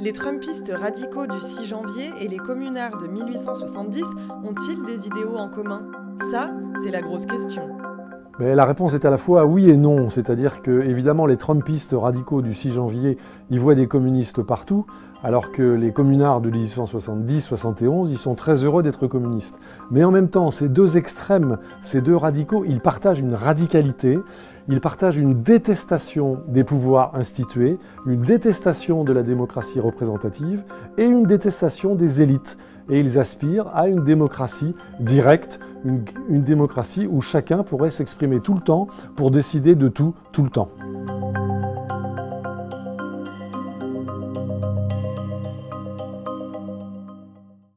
Les Trumpistes radicaux du 6 janvier et les communards de 1870 ont-ils des idéaux en commun? Ça, c'est la grosse question. Mais la réponse est à la fois oui et non, c'est-à-dire que évidemment les Trumpistes radicaux du 6 janvier, ils voient des communistes partout, alors que les communards de 1870-71, ils sont très heureux d'être communistes. Mais en même temps, ces deux extrêmes, ces deux radicaux, ils partagent une radicalité, ils partagent une détestation des pouvoirs institués, une détestation de la démocratie représentative et une détestation des élites. Et ils aspirent à une démocratie directe, une, démocratie où chacun pourrait s'exprimer tout le temps pour décider de tout, tout le temps.